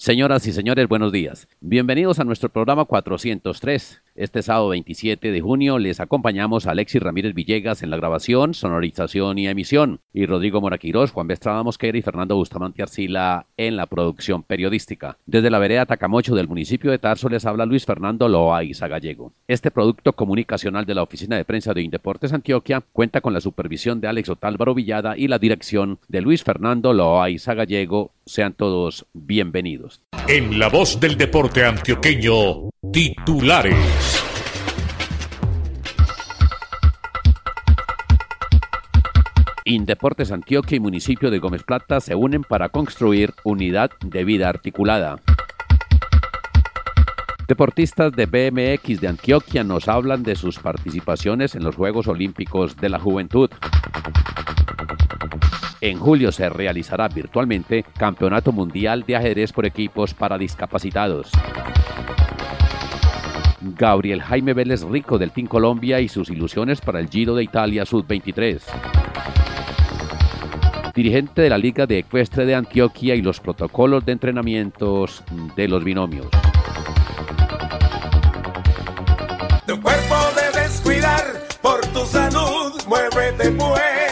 Señoras y señores, buenos días. Bienvenidos a nuestro programa 403. Este sábado 27 de junio les acompañamos a Alexis Ramírez Villegas en la grabación, sonorización y emisión, y Rodrigo Moraquirós, Juan Bestrada Mosquera y Fernando Bustamante Arcila en la producción periodística. Desde la vereda Tacamocho del municipio de Tarso les habla Luis Fernando Loaiza Gallego. Este producto comunicacional de la Oficina de Prensa de Indeportes Antioquia cuenta con la supervisión de Alex Otálvaro Villada y la dirección de Luis Fernando Loaiza Gallego. Sean todos bienvenidos. En la voz del deporte antioqueño, titulares. Indeportes Antioquia y municipio de Gómez Plata se unen para construir unidad de vida articulada. Deportistas de BMX de Antioquia nos hablan de sus participaciones en los Juegos Olímpicos de la Juventud. En julio se realizará virtualmente Campeonato Mundial de Ajedrez por equipos para discapacitados. Gabriel Jaime Vélez Rico del Team Colombia y sus ilusiones para el Giro de Italia Sub-23 dirigente de la Liga de Ecuestre de Antioquia y los protocolos de entrenamientos de los binomios. Tu cuerpo debes cuidar por tu salud, muévete pues.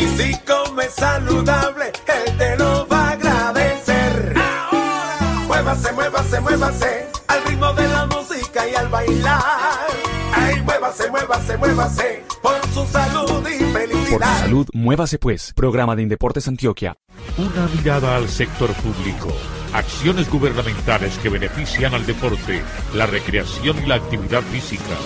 Y si comes saludable, él te lo va a agradecer. Ahora, muévase, muévase, muévase al ritmo de la música y al bailar. Ay, muévase, muévase, muévase por su salud y por su salud, muévase pues. Programa de Indeportes Antioquia. Una mirada al sector público. Acciones gubernamentales que benefician al deporte, la recreación y la actividad física.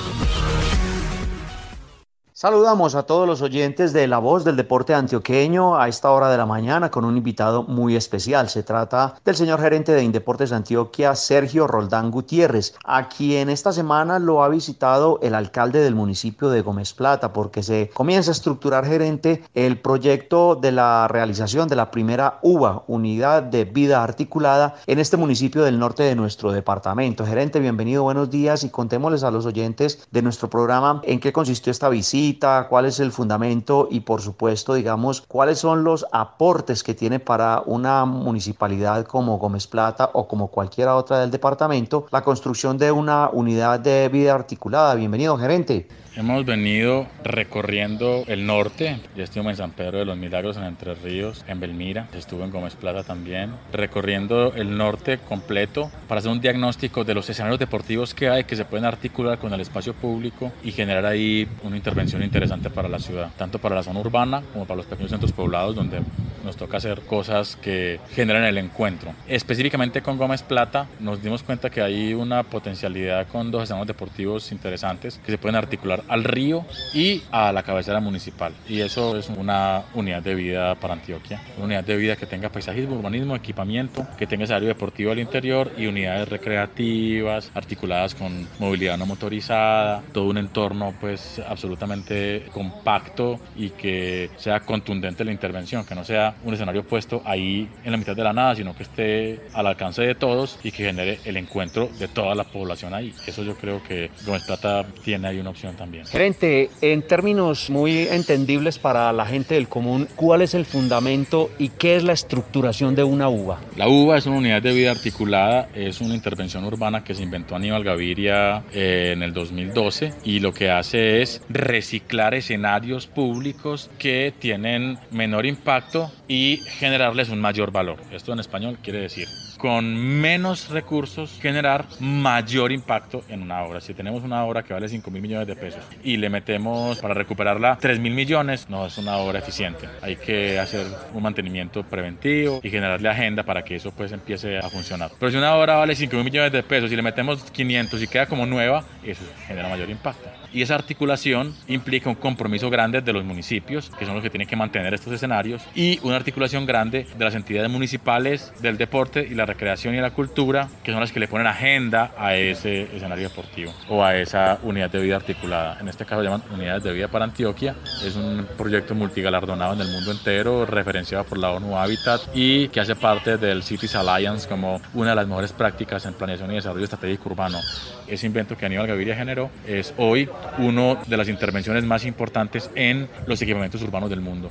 Saludamos a todos los oyentes de La Voz del Deporte Antioqueño a esta hora de la mañana con un invitado muy especial. Se trata del señor gerente de Indeportes Antioquia, Sergio Roldán Gutiérrez, a quien esta semana lo ha visitado el alcalde del municipio de Gómez Plata porque se comienza a estructurar gerente el proyecto de la realización de la primera UVA, Unidad de Vida Articulada, en este municipio del norte de nuestro departamento. Gerente, bienvenido, buenos días y contémosles a los oyentes de nuestro programa en qué consistió esta visita cuál es el fundamento y por supuesto, digamos, cuáles son los aportes que tiene para una municipalidad como Gómez Plata o como cualquiera otra del departamento la construcción de una unidad de vida articulada. Bienvenido, gerente. Hemos venido recorriendo el norte, ya estuve en San Pedro de los Milagros, en Entre Ríos, en Belmira, estuve en Gómez Plata también, recorriendo el norte completo para hacer un diagnóstico de los escenarios deportivos que hay que se pueden articular con el espacio público y generar ahí una intervención interesante para la ciudad, tanto para la zona urbana como para los pequeños centros poblados donde nos toca hacer cosas que generan el encuentro. Específicamente con Gómez Plata nos dimos cuenta que hay una potencialidad con dos escenarios deportivos interesantes que se pueden articular al río y a la cabecera municipal. Y eso es una unidad de vida para Antioquia. Una unidad de vida que tenga paisajismo, urbanismo, equipamiento, que tenga área deportivo al interior y unidades recreativas articuladas con movilidad no motorizada, todo un entorno pues absolutamente compacto y que sea contundente la intervención, que no sea un escenario puesto ahí en la mitad de la nada, sino que esté al alcance de todos y que genere el encuentro de toda la población ahí. Eso yo creo que Gómez Plata tiene ahí una opción también. Gerente, en términos muy entendibles para la gente del común, ¿cuál es el fundamento y qué es la estructuración de una UVA? La UVA es una unidad de vida articulada, es una intervención urbana que se inventó Aníbal Gaviria eh, en el 2012 y lo que hace es reciclar escenarios públicos que tienen menor impacto y generarles un mayor valor. Esto en español quiere decir con menos recursos generar mayor impacto en una obra. Si tenemos una obra que vale 5 mil millones de pesos y le metemos para recuperarla 3 mil millones, no es una obra eficiente. Hay que hacer un mantenimiento preventivo y generarle agenda para que eso pues empiece a funcionar. Pero si una obra vale 5 mil millones de pesos y le metemos 500 y queda como nueva, eso genera mayor impacto. Y esa articulación implica un compromiso grande de los municipios, que son los que tienen que mantener estos escenarios, y una articulación grande de las entidades municipales del deporte y la recreación y la cultura, que son las que le ponen agenda a ese escenario deportivo o a esa unidad de vida articulada. En este caso llaman Unidades de Vida para Antioquia. Es un proyecto multigalardonado en el mundo entero, referenciado por la ONU Habitat y que hace parte del Cities Alliance como una de las mejores prácticas en planeación y desarrollo estratégico urbano. Ese invento que Aníbal Gaviria generó es hoy una de las intervenciones más importantes en los equipamientos urbanos del mundo.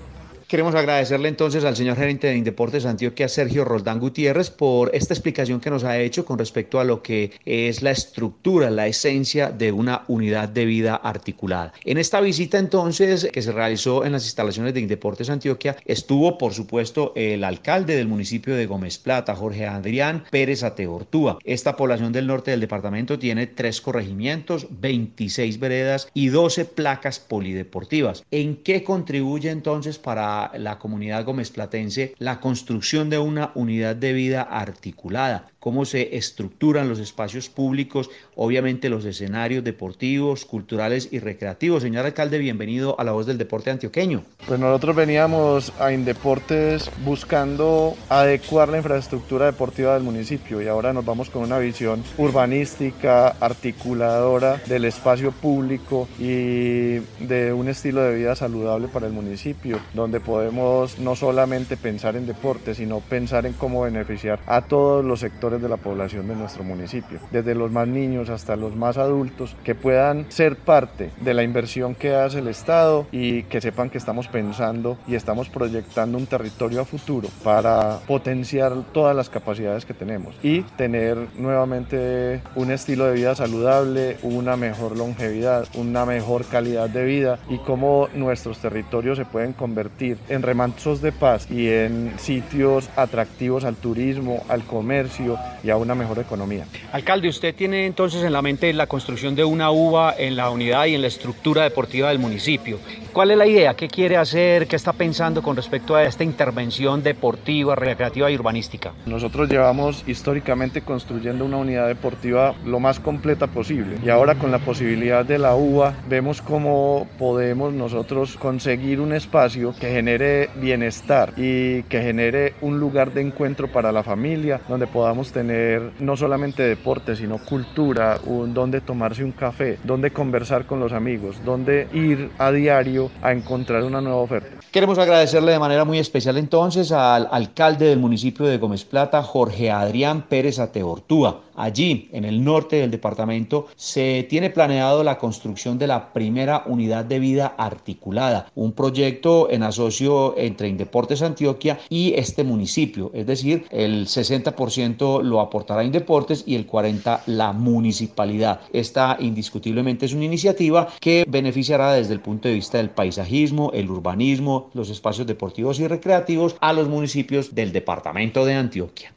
Queremos agradecerle entonces al señor gerente de Indeportes Antioquia, Sergio Roldán Gutiérrez, por esta explicación que nos ha hecho con respecto a lo que es la estructura, la esencia de una unidad de vida articulada. En esta visita entonces que se realizó en las instalaciones de Indeportes Antioquia, estuvo por supuesto el alcalde del municipio de Gómez Plata, Jorge Adrián Pérez Ateortúa. Esta población del norte del departamento tiene tres corregimientos, 26 veredas y 12 placas polideportivas. ¿En qué contribuye entonces para la comunidad gómez platense la construcción de una unidad de vida articulada, cómo se estructuran los espacios públicos, obviamente los escenarios deportivos, culturales y recreativos. Señor alcalde, bienvenido a la voz del deporte antioqueño. Pues nosotros veníamos a Indeportes buscando adecuar la infraestructura deportiva del municipio y ahora nos vamos con una visión urbanística, articuladora del espacio público y de un estilo de vida saludable para el municipio, donde podemos no solamente pensar en deporte, sino pensar en cómo beneficiar a todos los sectores de la población de nuestro municipio, desde los más niños hasta los más adultos, que puedan ser parte de la inversión que hace el Estado y que sepan que estamos pensando y estamos proyectando un territorio a futuro para potenciar todas las capacidades que tenemos y tener nuevamente un estilo de vida saludable, una mejor longevidad, una mejor calidad de vida y cómo nuestros territorios se pueden convertir en remansos de paz y en sitios atractivos al turismo, al comercio y a una mejor economía. Alcalde, usted tiene entonces en la mente la construcción de una uva en la unidad y en la estructura deportiva del municipio. ¿Cuál es la idea? ¿Qué quiere hacer? ¿Qué está pensando con respecto a esta intervención deportiva, recreativa y urbanística? Nosotros llevamos históricamente construyendo una unidad deportiva lo más completa posible y ahora con la posibilidad de la uva vemos cómo podemos nosotros conseguir un espacio que genere bienestar y que genere un lugar de encuentro para la familia donde podamos tener no solamente deporte sino cultura, un, donde tomarse un café, donde conversar con los amigos, donde ir a diario a encontrar una nueva oferta. Queremos agradecerle de manera muy especial entonces al alcalde del municipio de Gómez Plata, Jorge Adrián Pérez Ateortúa. Allí, en el norte del departamento, se tiene planeado la construcción de la primera unidad de vida articulada, un proyecto en asocio entre Indeportes Antioquia y este municipio, es decir, el 60% lo aportará Indeportes y el 40% la municipalidad. Esta indiscutiblemente es una iniciativa que beneficiará desde el punto de vista del paisajismo, el urbanismo, los espacios deportivos y recreativos a los municipios del departamento de Antioquia.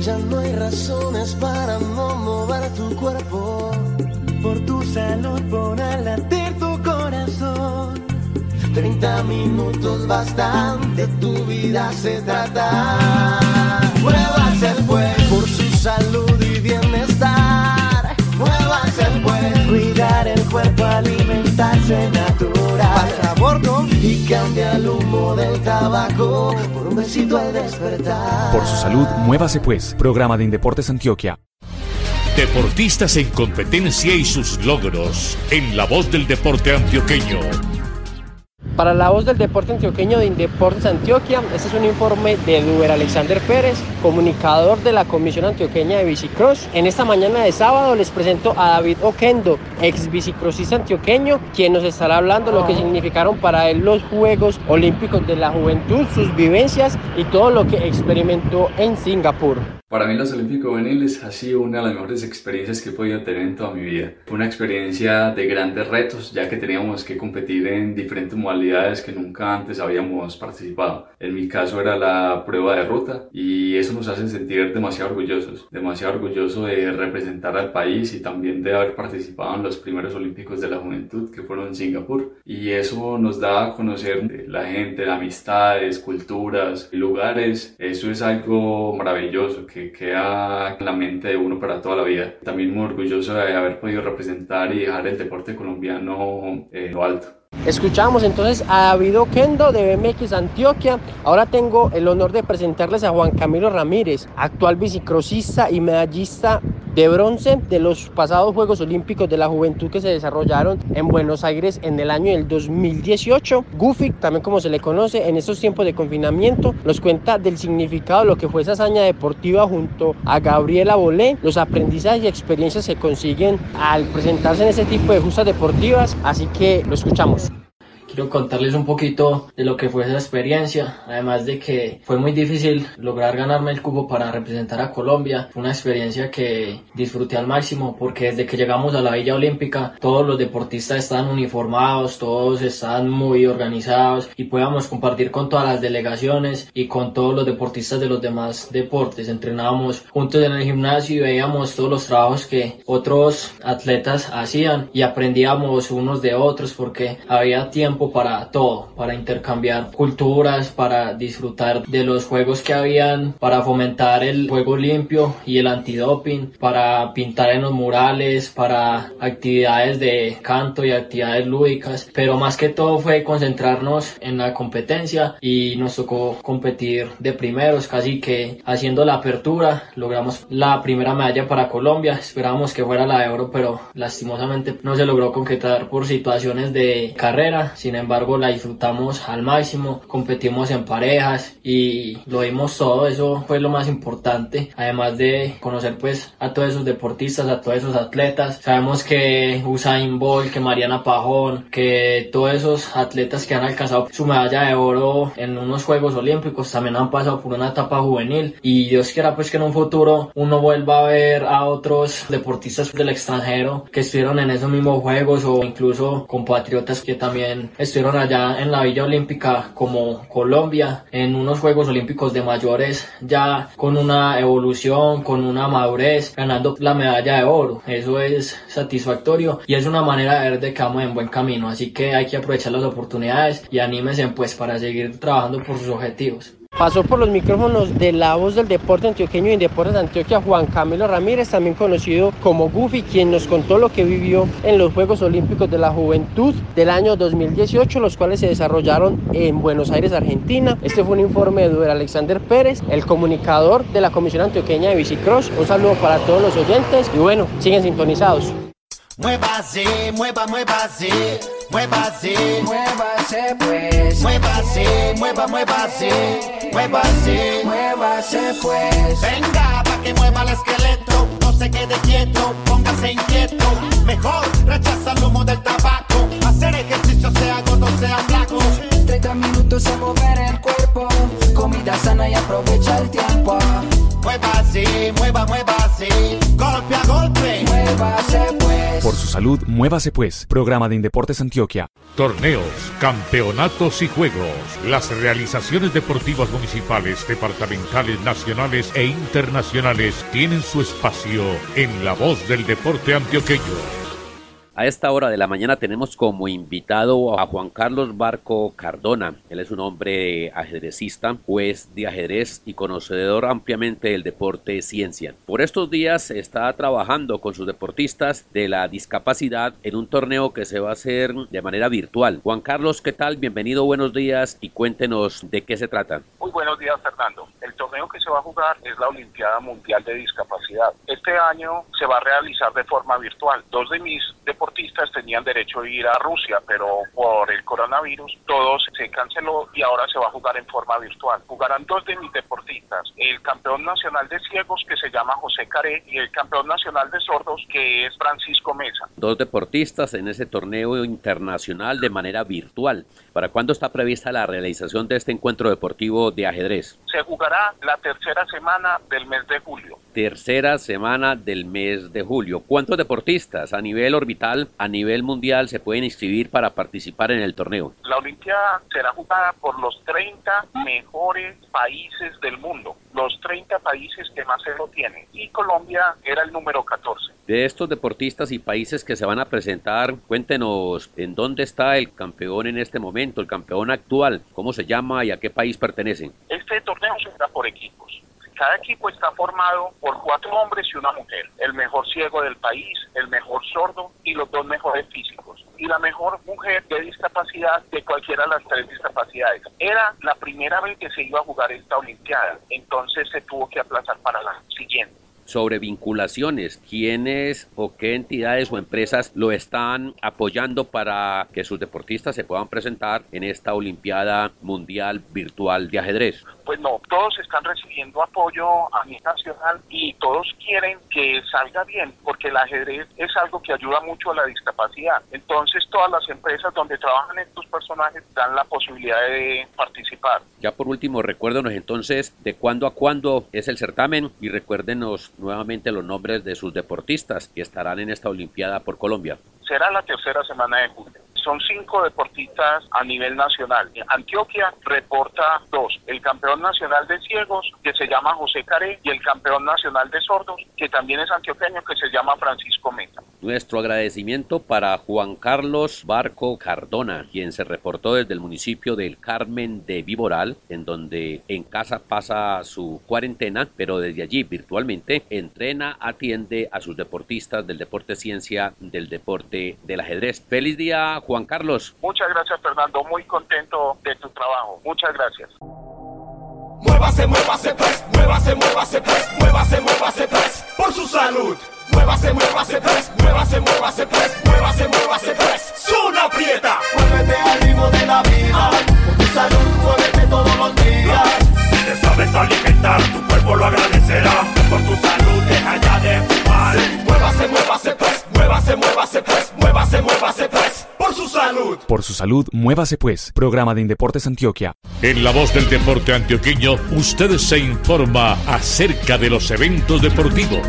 Ya no hay razones para no mover tu cuerpo. Por tu. 30 minutos bastante, tu vida se trata. Muevas el buen por su salud y bienestar. Muevas el buen, cuidar el cuerpo, alimentarse natural. Baja a bordo y cambia el humo del tabaco por un besito al despertar. Por su salud, muévase pues. Programa de Indeportes Antioquia. Deportistas en competencia y sus logros en la voz del deporte antioqueño. Para la voz del deporte antioqueño de Indeportes Antioquia, este es un informe de Duber Alexander Pérez, comunicador de la Comisión Antioqueña de Bicicross. En esta mañana de sábado les presento a David Oquendo, ex bicicrossista antioqueño, quien nos estará hablando lo que significaron para él los Juegos Olímpicos de la Juventud, sus vivencias y todo lo que experimentó en Singapur. Para mí los Olímpicos Juveniles ha sido una de las mejores experiencias que he podido tener en toda mi vida. Fue una experiencia de grandes retos, ya que teníamos que competir en diferentes modalidades que nunca antes habíamos participado. En mi caso era la prueba de ruta y eso nos hace sentir demasiado orgullosos, demasiado orgulloso de representar al país y también de haber participado en los primeros Olímpicos de la Juventud que fueron en Singapur. Y eso nos da a conocer la gente, amistades, culturas, lugares. Eso es algo maravilloso que queda en la mente de uno para toda la vida. También muy orgulloso de haber podido representar y dejar el deporte colombiano en lo alto. Escuchamos entonces a David Oquendo de BMX Antioquia. Ahora tengo el honor de presentarles a Juan Camilo Ramírez, actual bicicrosista y medallista de bronce de los pasados Juegos Olímpicos de la Juventud que se desarrollaron en Buenos Aires en el año del 2018. Goofy, también como se le conoce, en estos tiempos de confinamiento, nos cuenta del significado de lo que fue esa hazaña deportiva junto a Gabriela Bolé, los aprendizajes y experiencias que consiguen al presentarse en ese tipo de justas deportivas. Así que lo escuchamos quiero contarles un poquito de lo que fue esa experiencia, además de que fue muy difícil lograr ganarme el cubo para representar a Colombia. Fue una experiencia que disfruté al máximo porque desde que llegamos a la Villa Olímpica todos los deportistas estaban uniformados, todos estaban muy organizados y podíamos compartir con todas las delegaciones y con todos los deportistas de los demás deportes. Entrenábamos juntos en el gimnasio y veíamos todos los trabajos que otros atletas hacían y aprendíamos unos de otros porque había tiempo para todo, para intercambiar culturas, para disfrutar de los juegos que habían, para fomentar el juego limpio y el antidoping, para pintar en los murales, para actividades de canto y actividades lúdicas, pero más que todo fue concentrarnos en la competencia y nos tocó competir de primeros, casi que haciendo la apertura logramos la primera medalla para Colombia, esperábamos que fuera la de oro, pero lastimosamente no se logró concretar por situaciones de carrera, sin embargo la disfrutamos al máximo, competimos en parejas y lo vimos todo, eso fue lo más importante, además de conocer pues a todos esos deportistas, a todos esos atletas, sabemos que Usain Bolt, que Mariana Pajón, que todos esos atletas que han alcanzado su medalla de oro en unos Juegos Olímpicos también han pasado por una etapa juvenil. Y Dios quiera pues que en un futuro uno vuelva a ver a otros deportistas del extranjero que estuvieron en esos mismos Juegos o incluso compatriotas que también estuvieron allá en la Villa Olímpica como Colombia en unos Juegos Olímpicos de mayores ya con una evolución, con una madurez, ganando la medalla de oro. Eso es satisfactorio y es una manera de ver de que vamos en buen camino. Así que hay que aprovechar las oportunidades y anímense pues para seguir trabajando por sus objetivos. Pasó por los micrófonos de la voz del deporte antioqueño y Deportes de Antioquia Juan Camilo Ramírez, también conocido como Goofy, quien nos contó lo que vivió en los Juegos Olímpicos de la Juventud del año 2018, los cuales se desarrollaron en Buenos Aires, Argentina. Este fue un informe de Duer Alexander Pérez, el comunicador de la Comisión Antioqueña de Bicicross. Un saludo para todos los oyentes y bueno, siguen sintonizados. Muévase, mueva, muévase, muévase, muévase pues. Muévase, mueva, muévase, muévase, muévase pues. Venga, pa' que mueva el esqueleto, no se quede quieto, póngase inquieto. Mejor rechaza el humo del tabaco, hacer ejercicio sea gordo, sea flaco. 30 minutos a mover el cuerpo, comida sana y aprovecha el tiempo. Muévase, mueva, muévase, golpe a golpe. Muévase pues. Por su salud, muévase pues. Programa de Indeportes Antioquia. Torneos, campeonatos y juegos. Las realizaciones deportivas municipales, departamentales, nacionales e internacionales tienen su espacio en la voz del deporte antioqueño. A esta hora de la mañana tenemos como invitado a Juan Carlos Barco Cardona. Él es un hombre ajedrecista, juez de ajedrez y conocedor ampliamente del deporte ciencia. Por estos días está trabajando con sus deportistas de la discapacidad en un torneo que se va a hacer de manera virtual. Juan Carlos, ¿qué tal? Bienvenido, buenos días y cuéntenos de qué se trata. Muy buenos días, Fernando. El torneo que se va a jugar es la Olimpiada Mundial de Discapacidad. Este año se va a realizar de forma virtual. Dos de mis deportistas tenían derecho a ir a Rusia, pero por el coronavirus todo se canceló y ahora se va a jugar en forma virtual. Jugarán dos de mis deportistas, el campeón nacional de ciegos que se llama José Caré y el campeón nacional de sordos que es Francisco Mesa. Dos deportistas en ese torneo internacional de manera virtual. ¿Para cuándo está prevista la realización de este encuentro deportivo de ajedrez? Se jugará la tercera semana del mes de julio. Tercera semana del mes de julio. ¿Cuántos deportistas a nivel orbital, a nivel mundial, se pueden inscribir para participar en el torneo? La Olimpiada será jugada por los 30 mejores países del mundo, los 30 países que más se lo tienen. Y Colombia era el número 14. De estos deportistas y países que se van a presentar, cuéntenos en dónde está el campeón en este momento, el campeón actual, cómo se llama y a qué país pertenecen. Este torneo se da por equipos. Cada equipo está formado por cuatro hombres y una mujer. El mejor ciego del país, el mejor sordo y los dos mejores físicos. Y la mejor mujer de discapacidad tuviera las tres discapacidades. Era la primera vez que se iba a jugar esta Olimpiada, entonces se tuvo que aplazar para la siguiente sobre vinculaciones, quiénes o qué entidades o empresas lo están apoyando para que sus deportistas se puedan presentar en esta Olimpiada Mundial Virtual de Ajedrez pues no, todos están recibiendo apoyo a nivel nacional y todos quieren que salga bien, porque el ajedrez es algo que ayuda mucho a la discapacidad. Entonces todas las empresas donde trabajan estos personajes dan la posibilidad de participar. Ya por último, recuérdenos entonces de cuándo a cuándo es el certamen y recuérdenos nuevamente los nombres de sus deportistas que estarán en esta Olimpiada por Colombia. Será la tercera semana de julio son cinco deportistas a nivel nacional. Antioquia reporta dos, el campeón nacional de ciegos, que se llama José Caré, y el campeón nacional de sordos, que también es antioqueño, que se llama Francisco Meta. Nuestro agradecimiento para Juan Carlos Barco Cardona, quien se reportó desde el municipio del Carmen de Viboral, en donde en casa pasa su cuarentena, pero desde allí virtualmente entrena, atiende a sus deportistas del deporte ciencia, del deporte del ajedrez. Feliz día, Juan Carlos. Muchas gracias, Fernando. Muy contento de tu trabajo. Muchas gracias. Muévase, muévase, pues, muévase, muévase, pues, muévase, muévase, pues, por su salud. Muévase, muévase, pues, muévase, muévase, pues, muévase, muévase, pues, Zona Prieta. Muévete al ritmo de la vida, por tu salud, muévete todos los días. Si te sabes alimentar, tu cuerpo lo agradecerá, por tu salud, deja ya de fumar. Muévase, muévase, pues, muévase, muévase, pues, muévase, muévase, pues por su salud. Por su salud, muévase pues. Programa de Indeportes Antioquia. En la voz del deporte antioqueño, usted se informa acerca de los eventos deportivos.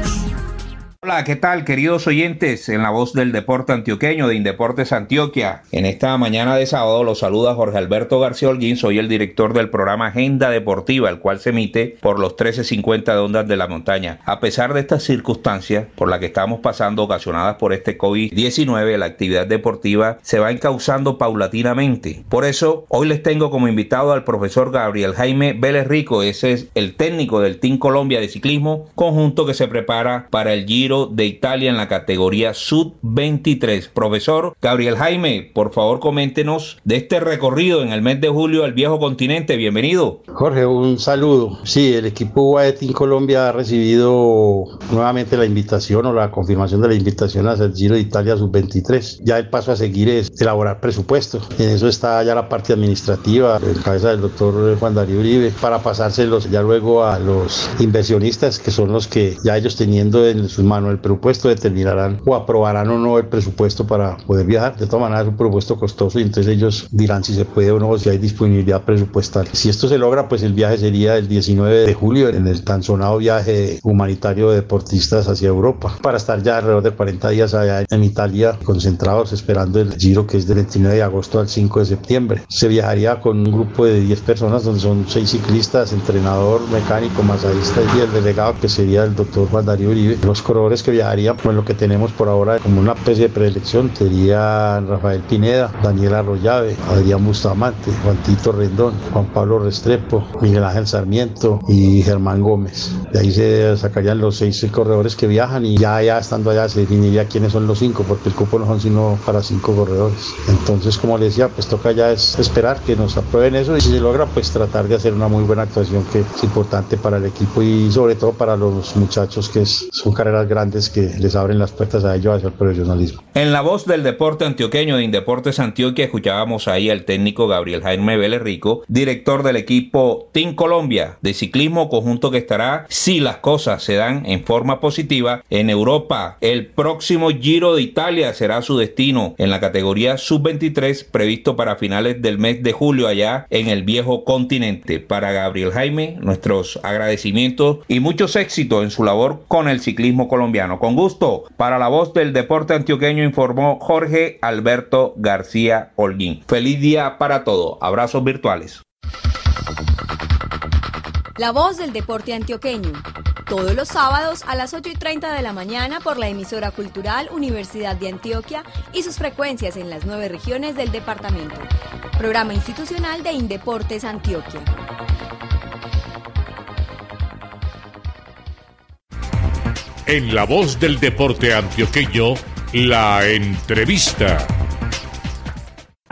Hola, ¿qué tal queridos oyentes? En la voz del deporte antioqueño de Indeportes Antioquia. En esta mañana de sábado los saluda Jorge Alberto García Holguín, soy el director del programa Agenda Deportiva, el cual se emite por los 1350 de Ondas de la Montaña. A pesar de estas circunstancias por las que estamos pasando ocasionadas por este COVID-19, la actividad deportiva se va encauzando paulatinamente. Por eso, hoy les tengo como invitado al profesor Gabriel Jaime Vélez Rico, ese es el técnico del Team Colombia de Ciclismo, conjunto que se prepara para el Giro de Italia en la categoría Sub-23. Profesor Gabriel Jaime, por favor coméntenos de este recorrido en el mes de julio al viejo continente. Bienvenido. Jorge, un saludo. Sí, el equipo UAE Colombia ha recibido nuevamente la invitación o la confirmación de la invitación hacia el Giro de Italia Sub-23. Ya el paso a seguir es elaborar presupuesto. En eso está ya la parte administrativa, en cabeza del doctor Juan Darío Uribe, para pasárselos ya luego a los inversionistas, que son los que ya ellos teniendo en sus manos el presupuesto determinarán o aprobarán o no el presupuesto para poder viajar. De todas maneras es un presupuesto costoso y entonces ellos dirán si se puede o no, si hay disponibilidad presupuestal. Si esto se logra, pues el viaje sería el 19 de julio en el tan sonado viaje humanitario de deportistas hacia Europa, para estar ya alrededor de 40 días allá en Italia concentrados esperando el giro que es del 29 de agosto al 5 de septiembre. Se viajaría con un grupo de 10 personas donde son 6 ciclistas, entrenador, mecánico, masajista y el delegado que sería el doctor Juan Darío Uribe. Los corredores que viajarían, pues lo que tenemos por ahora como una especie de preelección sería Rafael Pineda, Daniel Arroyave, Adrián Bustamante, Juan Tito Rendón, Juan Pablo Restrepo, Miguel Ángel Sarmiento y Germán Gómez. De ahí se sacarían los seis corredores que viajan y ya, ya estando allá se definiría quiénes son los cinco, porque el cupo no son sino para cinco corredores. Entonces, como les decía, pues toca ya es esperar que nos aprueben eso y si se logra, pues tratar de hacer una muy buena actuación que es importante para el equipo y sobre todo para los muchachos que son carreras grandes que les abren las puertas a ellos hacia el profesionalismo. En la voz del deporte antioqueño de Indeportes Antioquia escuchábamos ahí al técnico Gabriel Jaime Vélez Rico, director del equipo Team Colombia de ciclismo conjunto que estará, si las cosas se dan en forma positiva, en Europa. El próximo Giro de Italia será su destino en la categoría sub-23 previsto para finales del mes de julio allá en el viejo continente. Para Gabriel Jaime, nuestros agradecimientos y muchos éxitos en su labor con el ciclismo colombiano. Con gusto, para la voz del deporte antioqueño informó Jorge Alberto García Holguín. Feliz día para todos. Abrazos virtuales. La voz del deporte antioqueño. Todos los sábados a las 8 y 30 de la mañana por la emisora cultural Universidad de Antioquia y sus frecuencias en las nueve regiones del departamento. Programa institucional de Indeportes Antioquia. En la voz del deporte antioqueño, la entrevista.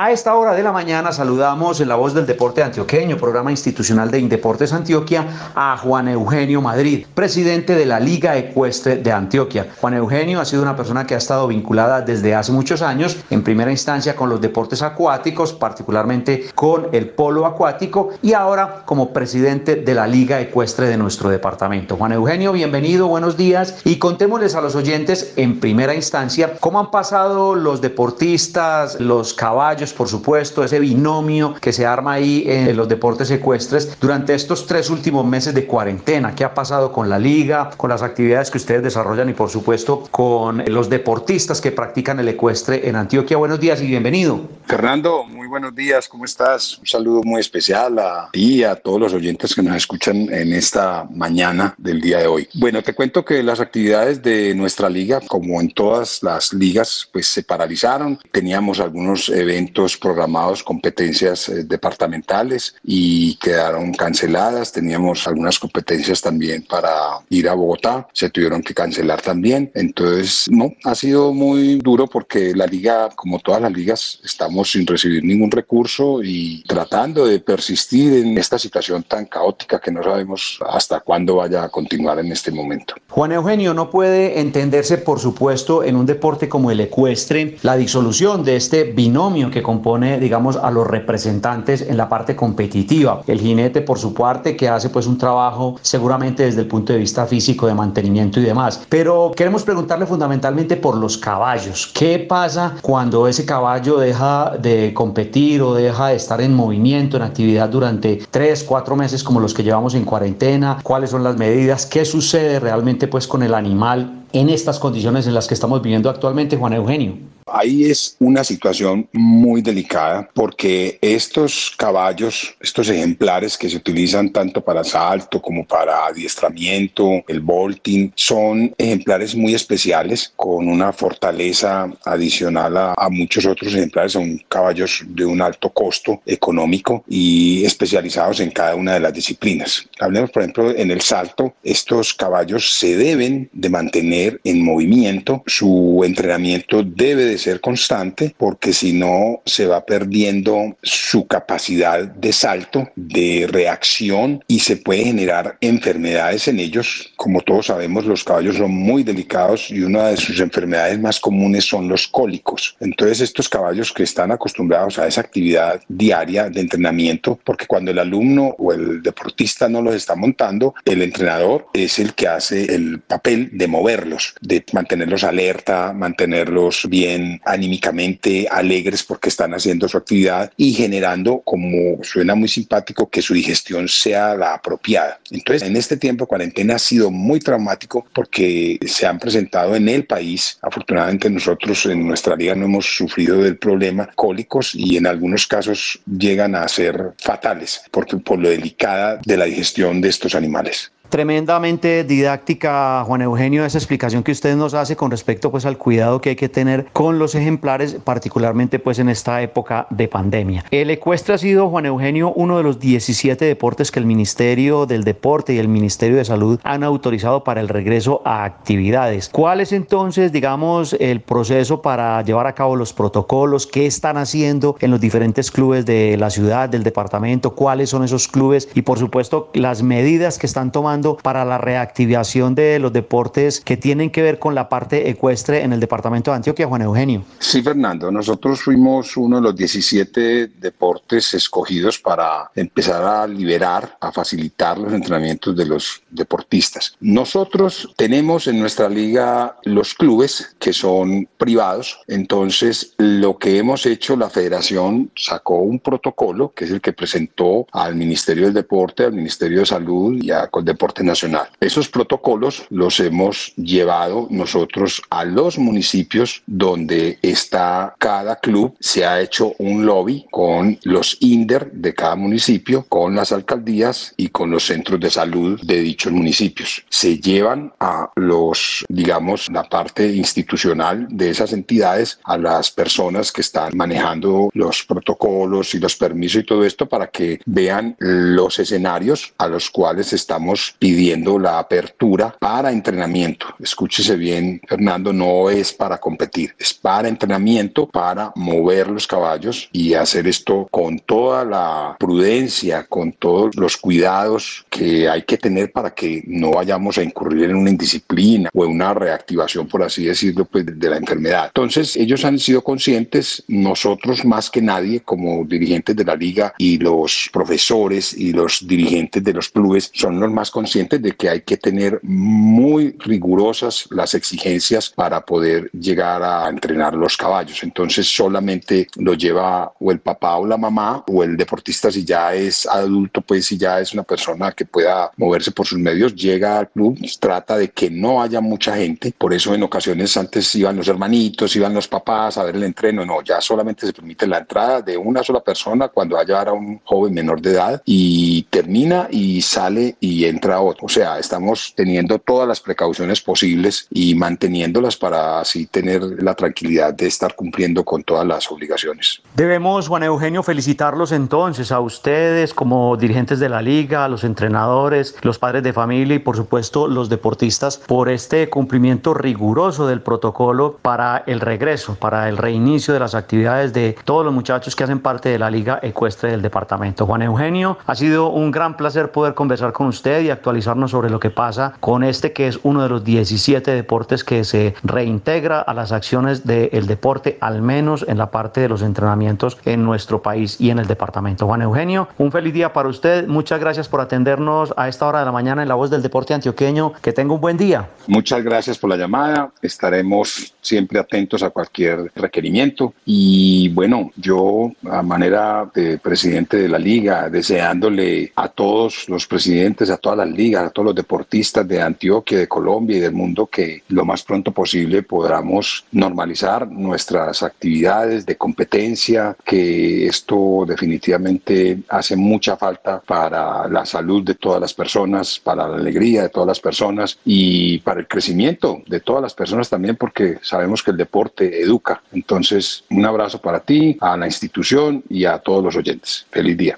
A esta hora de la mañana saludamos en la voz del deporte antioqueño, programa institucional de Indeportes Antioquia, a Juan Eugenio Madrid, presidente de la Liga Ecuestre de Antioquia. Juan Eugenio ha sido una persona que ha estado vinculada desde hace muchos años, en primera instancia con los deportes acuáticos, particularmente con el polo acuático, y ahora como presidente de la Liga Ecuestre de nuestro departamento. Juan Eugenio, bienvenido, buenos días, y contémosles a los oyentes en primera instancia cómo han pasado los deportistas, los caballos, por supuesto, ese binomio que se arma ahí en los deportes ecuestres durante estos tres últimos meses de cuarentena. ¿Qué ha pasado con la liga, con las actividades que ustedes desarrollan y por supuesto con los deportistas que practican el ecuestre en Antioquia? Buenos días y bienvenido. Fernando, muy buenos días, ¿cómo estás? Un saludo muy especial a ti y a todos los oyentes que nos escuchan en esta mañana del día de hoy. Bueno, te cuento que las actividades de nuestra liga, como en todas las ligas, pues se paralizaron. Teníamos algunos eventos programados, competencias eh, departamentales y quedaron canceladas. Teníamos algunas competencias también para ir a Bogotá, se tuvieron que cancelar también. Entonces, no, ha sido muy duro porque la liga, como todas las ligas, estamos sin recibir ningún recurso y tratando de persistir en esta situación tan caótica que no sabemos hasta cuándo vaya a continuar en este momento. Juan Eugenio, no puede entenderse, por supuesto, en un deporte como el ecuestre, la disolución de este binomio que compone, digamos, a los representantes en la parte competitiva. El jinete, por su parte, que hace pues un trabajo seguramente desde el punto de vista físico, de mantenimiento y demás. Pero queremos preguntarle fundamentalmente por los caballos. ¿Qué pasa cuando ese caballo deja de competir o deja de estar en movimiento, en actividad durante tres, cuatro meses como los que llevamos en cuarentena? ¿Cuáles son las medidas? ¿Qué sucede realmente pues con el animal en estas condiciones en las que estamos viviendo actualmente, Juan Eugenio? Ahí es una situación muy delicada porque estos caballos, estos ejemplares que se utilizan tanto para salto como para adiestramiento, el bolting, son ejemplares muy especiales con una fortaleza adicional a, muchos otros ejemplares. Son caballos de un alto costo económico y especializados en cada una de las disciplinas. Hablemos, por ejemplo, en el salto, estos caballos se deben de mantener en movimiento, su entrenamiento debe de ser constante porque si no se va perdiendo su capacidad de salto, de reacción y se puede generar enfermedades en ellos. Como todos sabemos, los caballos son muy delicados y una de sus enfermedades más comunes son los cólicos. Entonces estos caballos que están acostumbrados a esa actividad diaria de entrenamiento, porque cuando el alumno o el deportista no los está montando, el entrenador es el que hace el papel de moverlos, de mantenerlos alerta, mantenerlos bien anímicamente alegres porque están haciendo su actividad y generando, como suena muy simpático, que su digestión sea la apropiada. Entonces, en este tiempo de cuarentena ha sido muy traumático porque se han presentado en el país, afortunadamente nosotros en nuestra liga no hemos sufrido del problema cólicos y en algunos casos llegan a ser fatales porque, por lo delicada de la digestión de estos animales. Tremendamente didáctica, Juan Eugenio, esa explicación que usted nos hace con respecto pues, al cuidado que hay que tener con los ejemplares, particularmente pues, en esta época de pandemia. El ecuestre ha sido, Juan Eugenio, uno de los 17 deportes que el Ministerio del Deporte y el Ministerio de Salud han autorizado para el regreso a actividades. ¿Cuál es entonces, digamos, el proceso para llevar a cabo los protocolos? ¿Qué están haciendo en los diferentes clubes de la ciudad, del departamento? ¿Cuáles son esos clubes? Y por supuesto, las medidas que están tomando para la reactivación de los deportes que tienen que ver con la parte ecuestre en el departamento de Antioquia, Juan Eugenio? Sí, Fernando, nosotros fuimos uno de los 17 deportes escogidos para empezar a liberar, a facilitar los entrenamientos de los deportistas. Nosotros tenemos en nuestra liga los clubes que son privados, entonces lo que hemos hecho, la federación sacó un protocolo que es el que presentó al Ministerio del Deporte, al Ministerio de Salud y a Coldeporte nacional. Esos protocolos los hemos llevado nosotros a los municipios donde está cada club. Se ha hecho un lobby con los INDER de cada municipio, con las alcaldías y con los centros de salud de dichos municipios municipios. Se llevan a los, digamos, la parte institucional de esas entidades, a las personas que están manejando los protocolos y los permisos y todo esto para que vean los escenarios a los cuales estamos pidiendo la apertura para entrenamiento. Escúchese bien, Fernando, no es para competir, es para entrenamiento, para mover los caballos y hacer esto con toda la prudencia, con todos los cuidados que hay que tener para que no vayamos a incurrir en una indisciplina o en una reactivación, por así decirlo, pues, de la enfermedad. Entonces, ellos han sido conscientes, nosotros más que nadie, como dirigentes de la liga y los profesores y los dirigentes de los clubes, son los más conscientes de que hay que tener muy rigurosas las exigencias para poder llegar a entrenar los caballos. Entonces, solamente lo lleva o el papá o la mamá o el deportista si ya es adulto, pues si ya es una persona que pueda moverse por sus medios, llega al club, trata de que no haya mucha gente. Por eso en ocasiones antes iban los hermanitos, iban los papás a ver el entreno. No, ya solamente se permite la entrada de una sola persona cuando haya ahora un joven menor de edad y termina y sale y entra otro. O sea, estamos teniendo todas las precauciones posibles y manteniéndolas para así tener la tranquilidad de estar cumpliendo con todas las obligaciones. Debemos, Juan Eugenio, felicitarlos entonces a ustedes como dirigentes de la liga, a los entrenadores, los padres de familia y por supuesto los deportistas por este cumplimiento riguroso del protocolo para el regreso, para el reinicio de las actividades de todos los muchachos que hacen parte de la liga ecuestre del departamento. Juan Eugenio, ha sido un gran placer poder conversar con usted y actualizarnos sobre lo que pasa con este que es uno de los 17 deportes que se reintegra a las acciones del deporte, al menos en la parte de los entrenamientos en nuestro país y en el departamento. Juan Eugenio, un feliz día para usted. Muchas gracias por atendernos a esta hora de la mañana en La Voz del Deporte Antioqueño. Que tenga un buen día. Muchas gracias por la llamada. Estaremos siempre atentos a cualquier requerimiento. Y bueno, yo a manera de presidente de la liga, deseándole a todos los presidentes, a todas las ligas, a todos los deportistas de Antioquia, de Colombia y del mundo que lo más pronto posible podamos normalizar nuestras actividades de competencia, que esto definitivamente hace mucha falta para la salud de todas las personas, para la alegría de todas las personas y para el crecimiento de todas las personas también, porque sabemos que el deporte educa. Entonces, un abrazo para ti, a la institución y a todos los oyentes. Feliz día.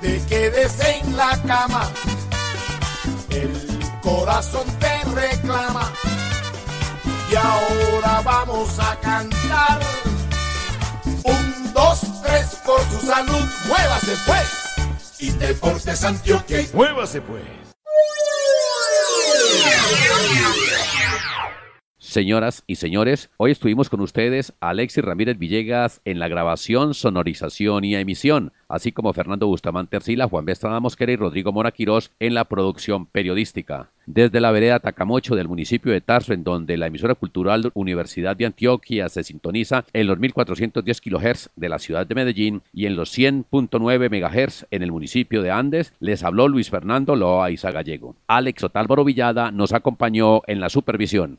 Te quedes en la cama, corazón te reclama. Y ahora vamos a cantar. Un, dos, tres, por su salud, muévase pues. Y Deportes Antioquia. Muévase pues. Señoras y señores, hoy estuvimos con ustedes Alexis Ramírez Villegas en la grabación, sonorización y emisión, así como Fernando Bustamante Arcila, Juan Bestrada Mosquera y Rodrigo Mora Quirós en la producción periodística. Desde la vereda Tacamocho del municipio de Tarso, en donde la emisora cultural Universidad de Antioquia se sintoniza en los 1410 kHz de la ciudad de Medellín y en los 100.9 MHz en el municipio de Andes, les habló Luis Fernando Loaiza Gallego. Alex Otálvaro Villada nos acompañó en la supervisión.